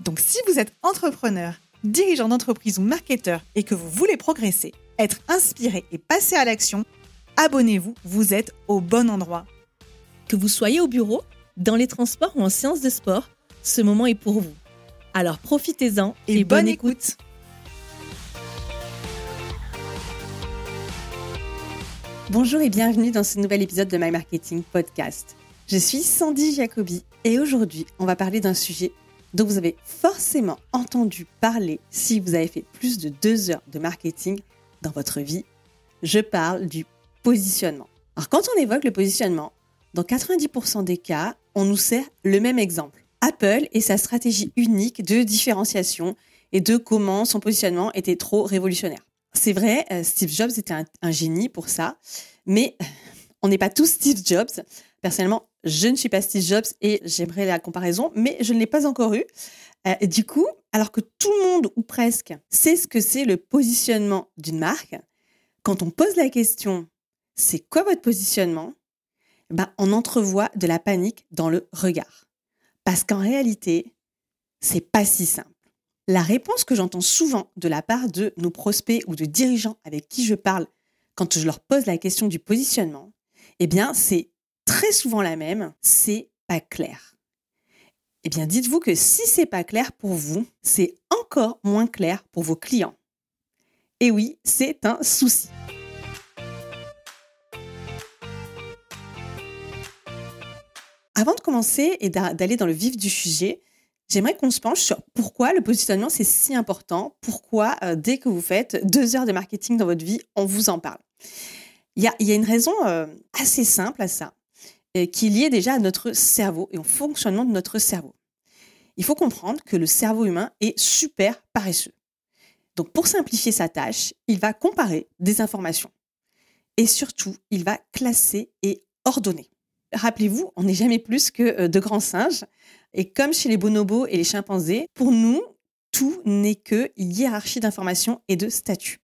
Donc si vous êtes entrepreneur, dirigeant d'entreprise ou marketeur et que vous voulez progresser, être inspiré et passer à l'action, abonnez-vous, vous êtes au bon endroit. Que vous soyez au bureau, dans les transports ou en séance de sport, ce moment est pour vous. Alors profitez-en et, bonne, écoute. Bonjour et bienvenue dans ce nouvel épisode de My Marketing Podcast. Je suis Sandy Jacobi et aujourd'hui on va parler d'un sujet dont vous avez forcément entendu parler si vous avez fait plus de deux heures de marketing dans votre vie. Je parle du positionnement. Alors quand on évoque le positionnement, dans 90% des cas, on nous sert le même exemple. Apple et sa stratégie unique de différenciation et de comment son positionnement était trop révolutionnaire. C'est vrai, euh, Steve Jobs était un génie pour ça, mais on n'est pas tous Steve Jobs. Personnellement, je ne suis pas Steve Jobs et j'aimerais la comparaison, mais je ne l'ai pas encore eu. Euh, du coup, alors que tout le monde, ou presque, sait ce que c'est le positionnement d'une marque, quand on pose la question c'est quoi votre positionnement? Ben, On entrevoit de la panique dans le regard. Parce qu'en réalité, c'est pas si simple. La réponse que j'entends souvent de la part de nos prospects ou de dirigeants avec qui je parle quand je leur pose la question du positionnement, eh bien, c'est très souvent la même, c'est pas clair. Eh bien, dites-vous que si c'est pas clair pour vous, c'est encore moins clair pour vos clients. Et oui, c'est un souci. Avant de commencer et d'aller dans le vif du sujet, j'aimerais qu'on se penche sur pourquoi le positionnement c'est si important, pourquoi euh, dès que vous faites deux heures de marketing dans votre vie, on vous en parle. Il y a, une raison euh, assez simple à ça qui est lié déjà à notre cerveau et au fonctionnement de notre cerveau. Il faut comprendre que le cerveau humain est super paresseux. Donc pour simplifier sa tâche, il va comparer des informations. Et surtout, il va classer et ordonner. Rappelez-vous, on n'est jamais plus que euh, de grands singes. Et comme chez les bonobos et les chimpanzés, pour nous, tout n'est que hiérarchie d'informations et de statuts.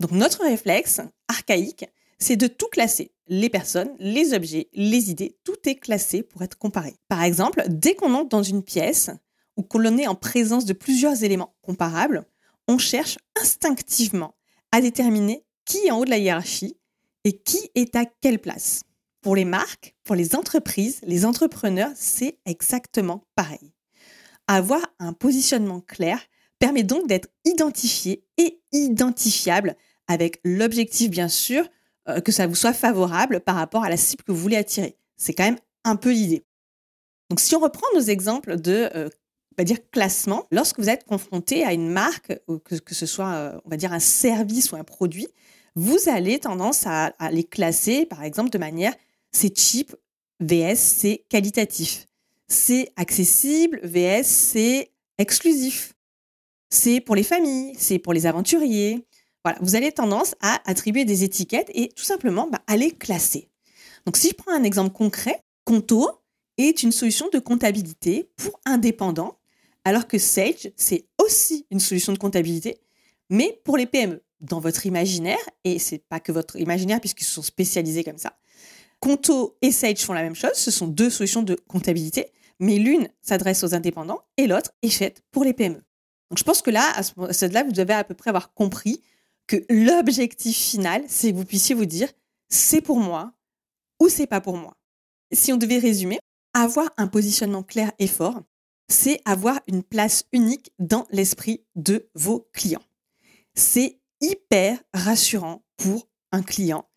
Donc notre réflexe archaïque, c'est de tout classer. Les personnes, les objets, les idées, tout est classé pour être comparé. Par exemple, dès qu'on entre dans une pièce ou qu'on est en présence de plusieurs éléments comparables, on cherche instinctivement à déterminer qui est en haut de la hiérarchie et qui est à quelle place. Pour les marques, pour les entreprises, les entrepreneurs, c'est exactement pareil. Avoir un positionnement clair permet donc d'être identifié et identifiable avec l'objectif bien sûr euh, que ça vous soit favorable par rapport à la cible que vous voulez attirer. C'est quand même un peu l'idée. Donc si on reprend nos exemples de euh, on va dire classement, lorsque vous êtes confronté à une marque, ou que, ce soit euh, on va dire un service ou un produit, vous allez tendance à, à les classer par exemple de manière c'est cheap VS c'est qualitatif. C'est accessible VS c'est exclusif. C'est pour les familles, c'est pour les aventuriers, voilà, vous avez tendance à attribuer des étiquettes et tout simplement bah, à les classer. Donc si je prends un exemple concret, Conto est une solution de comptabilité pour indépendants, alors que Sage, c'est aussi une solution de comptabilité, mais pour les PME. Dans votre imaginaire, et c'est pas que votre imaginaire puisqu'ils sont spécialisés comme ça, Conto et Sage font la même chose, ce sont deux solutions de comptabilité, mais l'une s'adresse aux indépendants et l'autre est faite pour les PME. Donc je pense que là, à ce là vous devez à peu près avoir compris que l'objectif final, c'est que vous puissiez vous dire c'est pour moi ou c'est pas pour moi. Si on devait résumer, avoir un positionnement clair et fort, c'est avoir une place unique dans l'esprit de vos clients. C'est hyper rassurant pour un client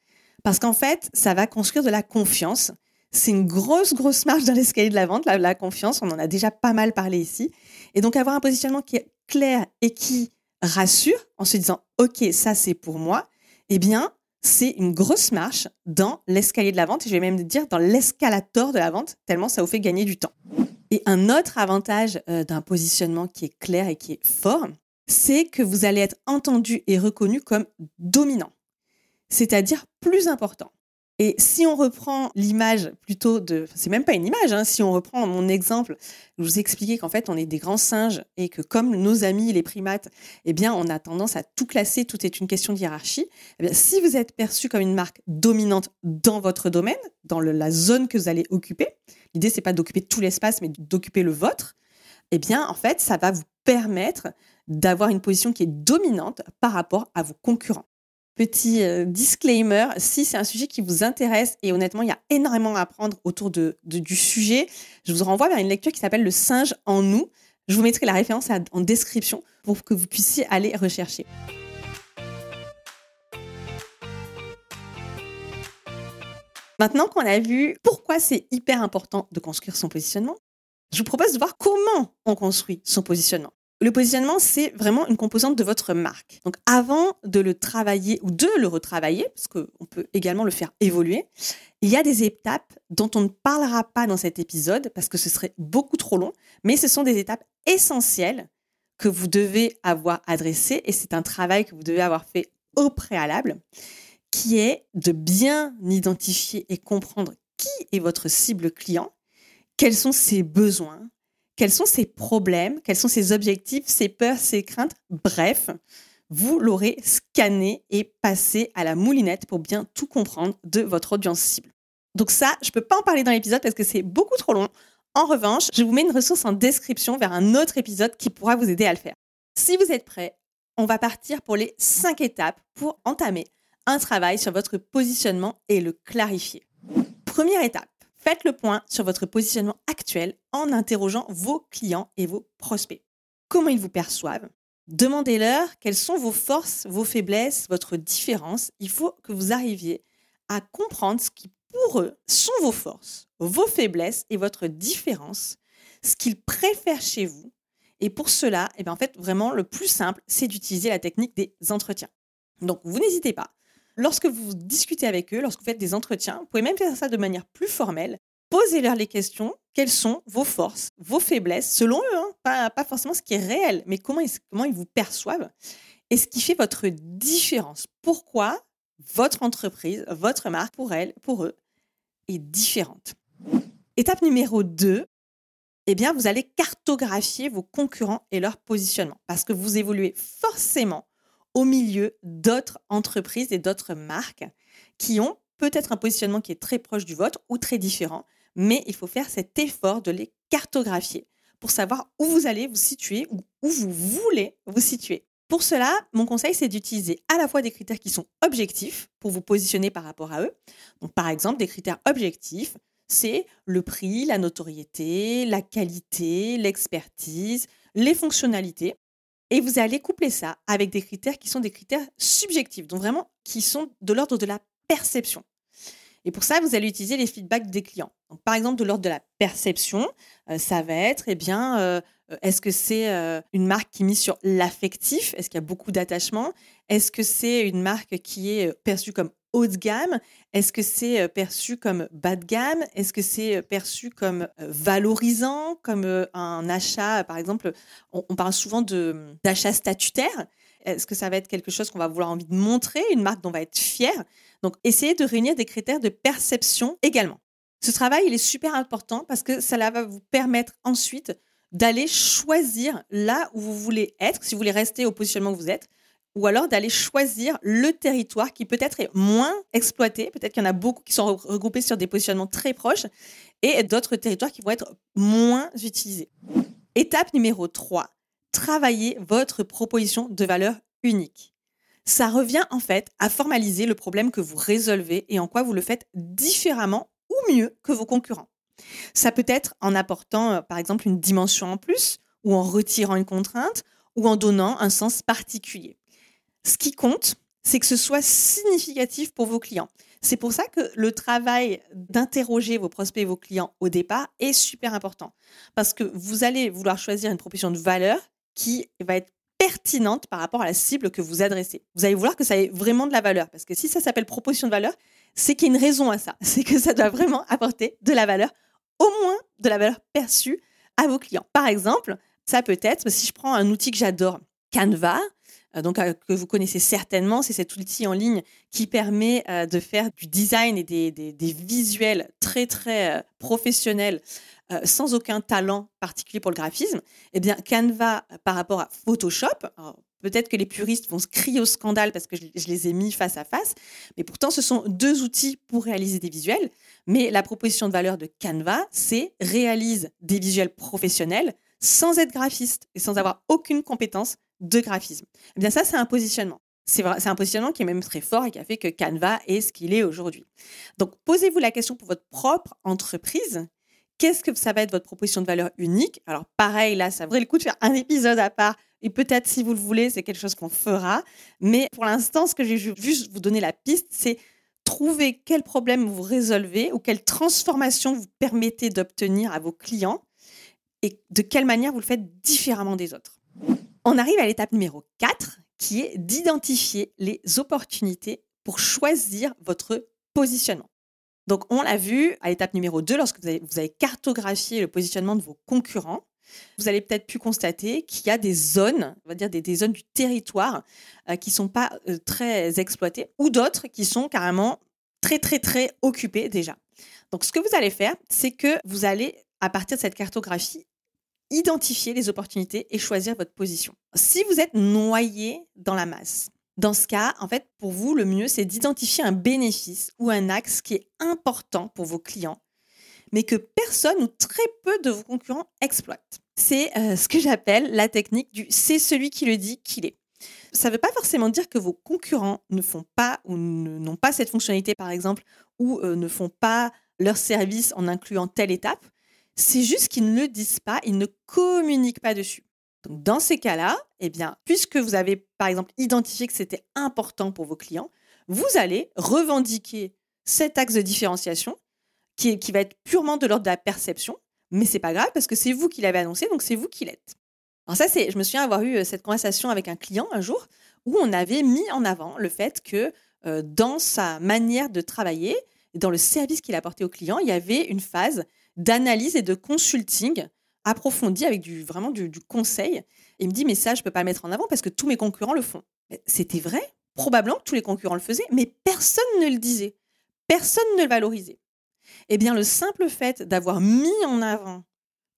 parce qu'en fait, ça va construire de la confiance. C'est une grosse, grosse marche dans l'escalier de la vente, la, la confiance. On en a déjà pas mal parlé ici. Et donc, avoir un positionnement qui est clair et qui rassure en se disant OK, ça c'est pour moi, eh bien, c'est une grosse marche dans l'escalier de la vente et je vais même dire dans l'escalator de la vente, tellement ça vous fait gagner du temps. Et un autre avantage euh, d'un positionnement qui est clair et qui est fort, c'est que vous allez être entendu et reconnu comme dominant, c'est-à-dire plus important. Et si on reprend l'image plutôt de, c'est même pas une image, hein, si on reprend mon exemple, je vous expliquais qu'en fait on est des grands singes et que comme nos amis les primates, eh bien on a tendance à tout classer, tout est une question de hiérarchie. Eh bien, si vous êtes perçu comme une marque dominante dans votre domaine, dans la zone que vous allez occuper, l'idée c'est pas d'occuper tout l'espace, mais d'occuper le vôtre. Eh bien en fait ça va vous permettre d'avoir une position qui est dominante par rapport à vos concurrents. Petit euh, disclaimer, si c'est un sujet qui vous intéresse, et honnêtement, il y a énormément à apprendre autour du sujet, je vous renvoie vers une lecture qui s'appelle Le singe en nous. Je vous mettrai la référence en description pour que vous puissiez aller rechercher. Maintenant qu'on a vu pourquoi c'est hyper important de construire son positionnement, je vous propose de voir comment on construit son positionnement. Le positionnement, c'est vraiment une composante de votre marque. Donc avant de le travailler ou de le retravailler, parce qu'on peut également le faire évoluer, il y a des étapes dont on ne parlera pas dans cet épisode parce que ce serait beaucoup trop long, mais ce sont des étapes essentielles que vous devez avoir adressées et c'est un travail que vous devez avoir fait au préalable, qui est de bien identifier et comprendre qui est votre cible client, quels sont ses besoins, quels sont ses problèmes, quels sont ses objectifs, ses peurs, ses craintes? Bref, vous l'aurez scanné et passé à la moulinette pour bien tout comprendre de votre audience cible. Donc ça, je ne peux pas en parler dans l'épisode parce que c'est beaucoup trop long. En revanche, je vous mets une ressource en description vers un autre épisode qui pourra vous aider à le faire. Si vous êtes prêts, on va partir pour les cinq étapes pour entamer un travail sur votre positionnement et le clarifier. Première étape, Faites le point sur votre positionnement actuel en interrogeant vos clients et vos prospects. Comment ils vous perçoivent? Demandez-leur quelles sont vos forces, vos faiblesses, votre différence. Il faut que vous arriviez à comprendre ce qui, pour eux, sont vos forces, vos faiblesses et votre différence, ce qu'ils préfèrent chez vous. Et pour cela, eh bien, en fait, vraiment, le plus simple, c'est d'utiliser la technique des entretiens. Donc, vous n'hésitez pas lorsque vous discutez avec eux, lorsque vous faites des entretiens, vous pouvez même faire ça de manière plus formelle. Posez-leur les questions. Quelles sont vos forces, vos faiblesses, selon eux, hein, pas, forcément ce qui est réel, mais comment ils, comment ils vous perçoivent et ce qui fait votre différence. Pourquoi votre entreprise, votre marque, pour elle, pour eux, est différente. Étape numéro 2, eh bien, vous allez cartographier vos concurrents et leur positionnement parce que vous évoluez forcément au milieu d'autres entreprises et d'autres marques qui ont peut-être un positionnement qui est très proche du vôtre ou très différent, mais il faut faire cet effort de les cartographier pour savoir où vous allez vous situer ou où vous voulez vous situer. Pour cela, mon conseil, c'est d'utiliser à la fois des critères qui sont objectifs pour vous positionner par rapport à eux. Par exemple, des critères objectifs, c'est le prix, la notoriété, la qualité, l'expertise, les fonctionnalités. Et vous allez coupler ça avec des critères qui sont des critères subjectifs, donc vraiment qui sont de l'ordre de la perception. Et pour ça, vous allez utiliser les feedbacks des clients. Par exemple, de l'ordre de la perception, euh, ça va être, eh bien, euh, est-ce que c'est euh, une marque qui mise sur l'affectif? Est-ce qu'il y a beaucoup d'attachement? Est-ce que c'est une marque qui est perçue comme haut de gamme? Est-ce que c'est euh, perçu comme bas de gamme? Est-ce que c'est euh, perçu comme euh, valorisant, comme un achat, par exemple, on, parle souvent d'achat statutaire. Est-ce que ça va être quelque chose qu'on va vouloir envie de montrer, une marque dont on va être fier? Donc, essayez de réunir des critères de perception également. Ce travail, il est super important parce que ça va vous permettre ensuite d'aller choisir là où vous voulez être, si vous voulez rester au positionnement que vous êtes, ou alors d'aller choisir le territoire qui peut-être est moins exploité. Peut-être qu'il y en a beaucoup qui sont regroupés sur des positionnements très proches et d'autres territoires qui vont être moins utilisés. Étape numéro 3, travailler votre proposition de valeur unique. Ça revient en fait à formaliser le problème que vous résolvez et en quoi vous le faites différemment ou mieux que vos concurrents. Ça peut être en apportant euh, par exemple une dimension en plus ou en retirant une contrainte ou en donnant un sens particulier. Ce qui compte, c'est que ce soit significatif pour vos clients. C'est pour ça que le travail d'interroger vos prospects et vos clients au départ est super important. Parce que vous allez vouloir choisir une proposition de valeur qui va être pertinente par rapport à la cible que vous adressez. Vous allez vouloir que ça ait vraiment de la valeur. Parce que si ça s'appelle proposition de valeur, c'est qu'il y a une raison à ça. C'est que ça doit vraiment apporter de la valeur, au moins de la valeur perçue à vos clients. Par exemple, ça peut être, si je prends un outil que j'adore, Canva, donc euh, que vous connaissez certainement, c'est cet outil en ligne qui permet euh, de faire du design et des, visuels très très professionnels sans aucun talent particulier pour le graphisme. Eh bien, Canva par rapport à Photoshop, Peut-être que les puristes vont se crier au scandale parce que je, les ai mis face à face, mais pourtant ce sont deux outils pour réaliser des visuels. Mais la proposition de valeur de Canva, c'est réalise des visuels professionnels sans être graphiste et sans avoir aucune compétence de graphisme. Eh bien ça, c'est un positionnement. C'est un positionnement qui est même très fort et qui a fait que Canva est ce qu'il est aujourd'hui. Donc, posez-vous la question pour votre propre entreprise. Qu'est-ce que ça va être votre proposition de valeur unique? Alors, pareil, là, ça vaudrait le coup de faire un épisode à part. Et peut-être, si vous le voulez, c'est quelque chose qu'on fera. Mais pour l'instant, ce que j'ai juste vous donner la piste, c'est trouver quel problème vous résolvez ou quelle transformation vous permettez d'obtenir à vos clients et de quelle manière vous le faites différemment des autres. On arrive à l'étape numéro 4 qui est d'identifier les opportunités pour choisir votre positionnement. Donc, on l'a vu à l'étape numéro 2, lorsque vous avez, vous avez, cartographié le positionnement de vos concurrents, vous allez peut-être pu constater qu'il y a des zones, on va dire des, zones du territoire euh, qui ne sont pas euh, très exploitées, ou d'autres qui sont carrément très, très, très occupées déjà. Donc, ce que vous allez faire, c'est que vous allez, à partir de cette cartographie, identifier les opportunités et choisir votre position. Si vous êtes noyé dans la masse, dans ce cas, en fait, pour vous, le mieux, c'est d'identifier un bénéfice ou un axe qui est important pour vos clients, mais que personne ou très peu de vos concurrents exploitent. C'est euh, ce que j'appelle la technique du c'est celui qui le dit qu'il est. Ça ne veut pas forcément dire que vos concurrents ne font pas ou n'ont pas cette fonctionnalité, par exemple, ou euh, ne font pas leur service en incluant telle étape. C'est juste qu'ils ne le disent pas, ils ne communiquent pas dessus. Donc, dans ces cas-là, eh bien, puisque vous avez, par exemple, identifié que c'était important pour vos clients, vous allez revendiquer cet axe de différenciation qui, va être purement de l'ordre de la perception, mais c'est pas grave parce que c'est vous qui l'avez annoncé, donc c'est vous qui l'êtes. Alors ça, c'est, je me souviens avoir eu euh, cette conversation avec un client un jour où on avait mis en avant le fait que euh, dans sa manière de travailler, dans le service qu'il apportait aux clients, il y avait une phase d'analyse et de consulting approfondi avec du, vraiment du, conseil. il me dit, mais ça, je ne peux pas le mettre en avant parce que tous mes concurrents le font. C'était vrai, probablement que tous les concurrents le faisaient, mais personne ne le disait. Personne ne le valorisait. Eh bien, le simple fait d'avoir mis en avant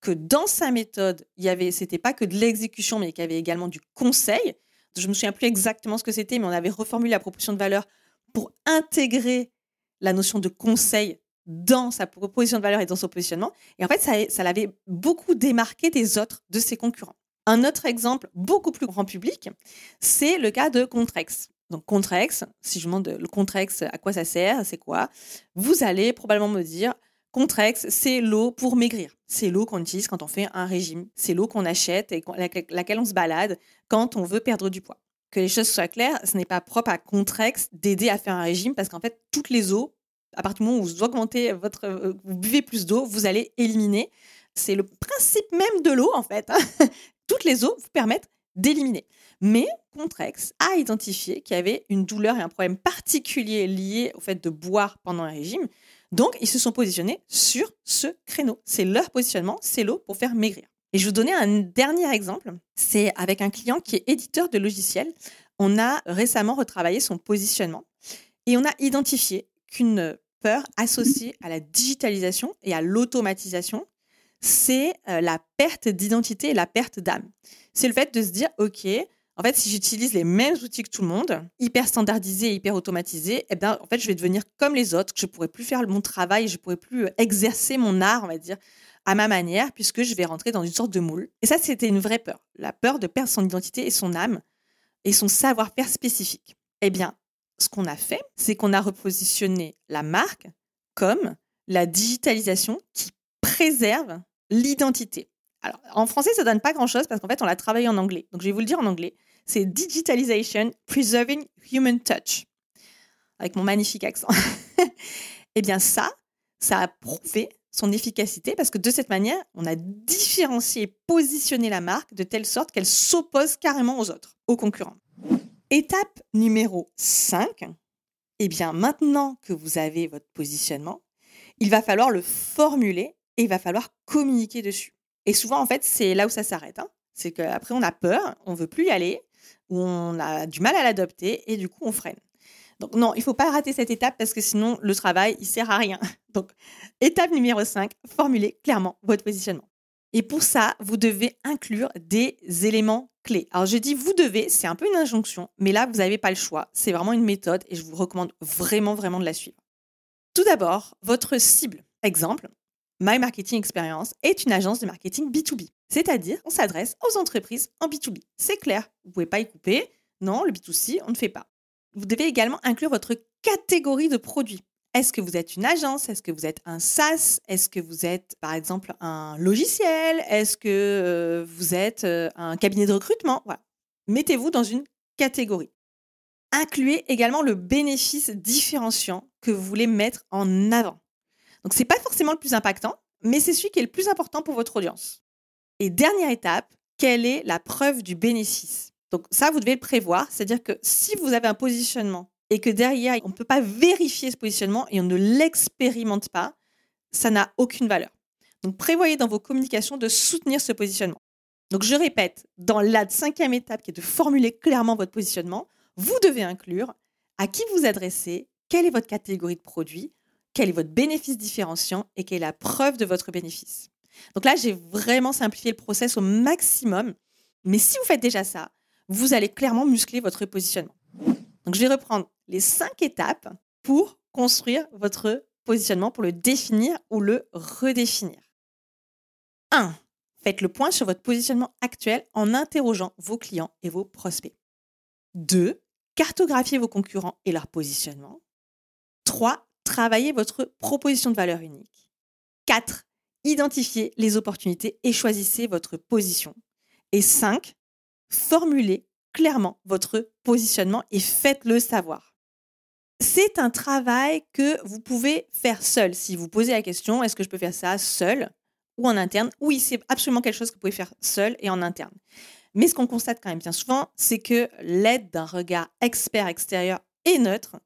que dans sa méthode, il y avait, c'était pas que de l'exécution, mais qu'il y avait également du conseil. Je me souviens plus exactement ce que c'était, mais on avait reformulé la proposition de valeur pour intégrer la notion de conseil dans sa proposition de valeur et dans son positionnement. Et en fait, ça, l'avait beaucoup démarqué des autres, de ses concurrents. Un autre exemple beaucoup plus grand public, c'est le cas de Contrex. Donc Contrex, si je demande le Contrex, à quoi ça sert, c'est quoi? Vous allez probablement me dire, Contrex, c'est l'eau pour maigrir. C'est l'eau qu'on utilise quand on fait un régime. C'est l'eau qu'on achète et laquelle on se balade quand on veut perdre du poids. Que les choses soient claires, ce n'est pas propre à Contrex d'aider à faire un régime parce qu'en fait, toutes les eaux à partir du moment où vous augmentez votre, euh, vous buvez plus d'eau, vous allez éliminer. C'est le principe même de l'eau, en fait. Hein. Toutes les eaux vous permettent d'éliminer. Mais Contrex a identifié qu'il y avait une douleur et un problème particulier lié au fait de boire pendant un régime. Donc, ils se sont positionnés sur ce créneau. C'est leur positionnement, c'est l'eau pour faire maigrir. Et je vais vous donner un dernier exemple. C'est avec un client qui est éditeur de logiciels. On a récemment retravaillé son positionnement et on a identifié qu'une peur associée à la digitalisation et à l'automatisation, c'est euh, la perte d'identité et la perte d'âme. C'est le fait de se dire, OK, en fait, si j'utilise les mêmes outils que tout le monde, hyper standardisés, hyper automatisés, eh bien, en fait, je vais devenir comme les autres, que je pourrai plus faire mon travail, je pourrai plus euh, exercer mon art, on va dire, à ma manière, puisque je vais rentrer dans une sorte de moule. Et ça, c'était une vraie peur. La peur de perdre son identité et son âme et son savoir-faire spécifique. Eh bien, ce qu'on a fait, c'est qu'on a repositionné la marque comme la digitalisation qui préserve l'identité. Alors, en français, ça donne pas grand-chose parce qu'en fait, on l'a travaillé en anglais. Donc, je vais vous le dire en anglais. C'est Digitalization Preserving Human Touch. Avec mon magnifique accent. eh bien, ça, ça a prouvé son efficacité parce que de cette manière, on a différencié et positionné la marque de telle sorte qu'elle s'oppose carrément aux autres, aux concurrents. Étape numéro 5, eh bien maintenant que vous avez votre positionnement, il va falloir le formuler et il va falloir communiquer dessus. Et souvent, en fait, c'est là où ça s'arrête. Hein. C'est qu'après, on a peur, on veut plus y aller, ou on a du mal à l'adopter, et du coup, on freine. Donc non, il ne faut pas rater cette étape parce que sinon, le travail, il sert à rien. Donc, étape numéro 5, formulez clairement votre positionnement. Et pour ça, vous devez inclure des éléments Alors je dis vous devez, c'est un peu une injonction, mais là, vous n'avez pas le choix. C'est vraiment une méthode et je vous recommande vraiment, vraiment de la suivre. Tout d'abord, votre cible. Exemple, My Marketing Experience est une agence de marketing B2B. C'est-à-dire, on s'adresse aux entreprises en B2B. C'est clair, vous ne pouvez pas y couper. Non, le B2C, on ne fait pas. Vous devez également inclure votre catégorie de produits. Est-ce que vous êtes une agence? Est-ce que vous êtes un SaaS? Est-ce que vous êtes, par exemple, un logiciel? Est-ce que euh, vous êtes euh, un cabinet de recrutement? Voilà. Mettez-vous dans une catégorie. Incluez également le bénéfice différenciant que vous voulez mettre en avant. Donc, ce n'est pas forcément le plus impactant, mais c'est celui qui est le plus important pour votre audience. Et dernière étape, quelle est la preuve du bénéfice? Donc, ça, vous devez le prévoir. C'est-à-dire que si vous avez un positionnement et que derrière, on ne peut pas vérifier ce positionnement et on ne l'expérimente pas, ça n'a aucune valeur. Donc prévoyez dans vos communications de soutenir ce positionnement. Donc je répète, dans la cinquième étape qui est de formuler clairement votre positionnement, vous devez inclure à qui vous adressez, quelle est votre catégorie de produits, quel est votre bénéfice différenciant et quelle est la preuve de votre bénéfice. Donc là, j'ai vraiment simplifié le process au maximum. Mais si vous faites déjà ça, vous allez clairement muscler votre positionnement. Donc, je vais reprendre les cinq étapes pour construire votre positionnement, pour le définir ou le redéfinir. 1. Faites le point sur votre positionnement actuel en interrogeant vos clients et vos prospects. 2. Cartographiez vos concurrents et leur positionnement. 3. Travaillez votre proposition de valeur unique. 4. Identifiez les opportunités et choisissez votre position. Et 5. Formulez clairement votre positionnement et faites-le savoir. C'est un travail que vous pouvez faire seul. Si vous posez la question, est-ce que je peux faire ça seul ou en interne? Oui, c'est absolument quelque chose que vous pouvez faire seul et en interne. Mais ce qu'on constate quand même bien souvent, c'est que l'aide d'un regard expert extérieur et neutre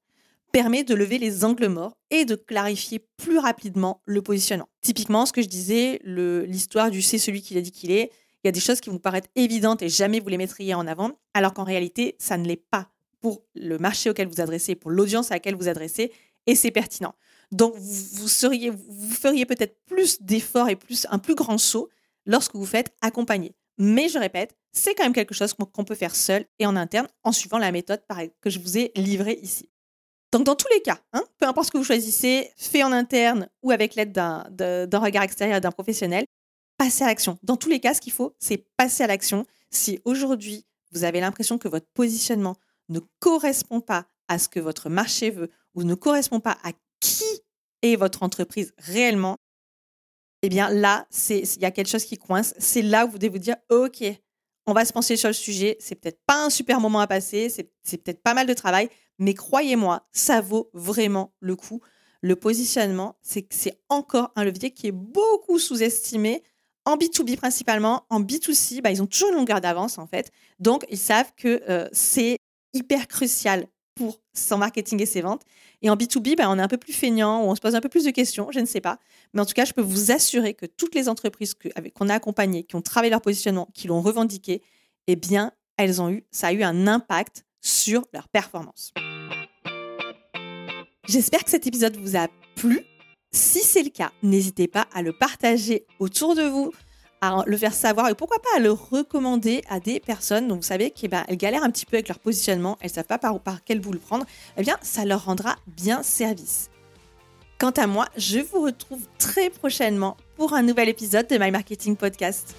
permet de lever les angles morts et de clarifier plus rapidement le positionnement. Typiquement, ce que je disais, l'histoire du c'est celui qui a dit qu'il est, il y a des choses qui vont paraître évidentes et jamais vous les mettriez en avant, alors qu'en réalité, ça ne l'est pas pour le marché auquel vous adressez, pour l'audience à laquelle vous adressez, et c'est pertinent. Donc, vous, seriez, vous feriez peut-être plus d'efforts et plus un plus grand saut lorsque vous faites accompagner. Mais je répète, c'est quand même quelque chose qu'on peut faire seul et en interne en suivant la méthode que je vous ai livrée ici. Donc, dans tous les cas, hein, peu importe ce que vous choisissez, fait en interne ou avec l'aide d'un regard extérieur d'un professionnel, passer à l'action. Dans tous les cas, ce qu'il faut, c'est passer à l'action. Si aujourd'hui, vous avez l'impression que votre positionnement ne correspond pas à ce que votre marché veut ou ne correspond pas à qui est votre entreprise réellement, eh bien là, il y a quelque chose qui coince. C'est là où vous devez vous dire, OK, on va se pencher sur le sujet. C'est peut-être pas un super moment à passer, c'est peut-être pas mal de travail, mais croyez-moi, ça vaut vraiment le coup. Le positionnement, c'est encore un levier qui est beaucoup sous-estimé en B2B principalement, en B2C, bah, ils ont toujours une longueur d'avance en fait. Donc, ils savent que euh, c'est hyper crucial pour son marketing et ses ventes. Et en B2B, bah, on est un peu plus feignant, on se pose un peu plus de questions, je ne sais pas. Mais en tout cas, je peux vous assurer que toutes les entreprises qu'on a accompagnées, qui ont travaillé leur positionnement, qui l'ont revendiqué, eh bien, elles ont eu, ça a eu un impact sur leur performance. J'espère que cet épisode vous a plu. Si c'est le cas, n'hésitez pas à le partager autour de vous, à le faire savoir et pourquoi pas à le recommander à des personnes dont vous savez qu'elles ben, galèrent un petit peu avec leur positionnement, elles ne savent pas par, par quel bout le prendre, eh bien ça leur rendra bien service. Quant à moi, je vous retrouve très prochainement pour un nouvel épisode de My Marketing Podcast.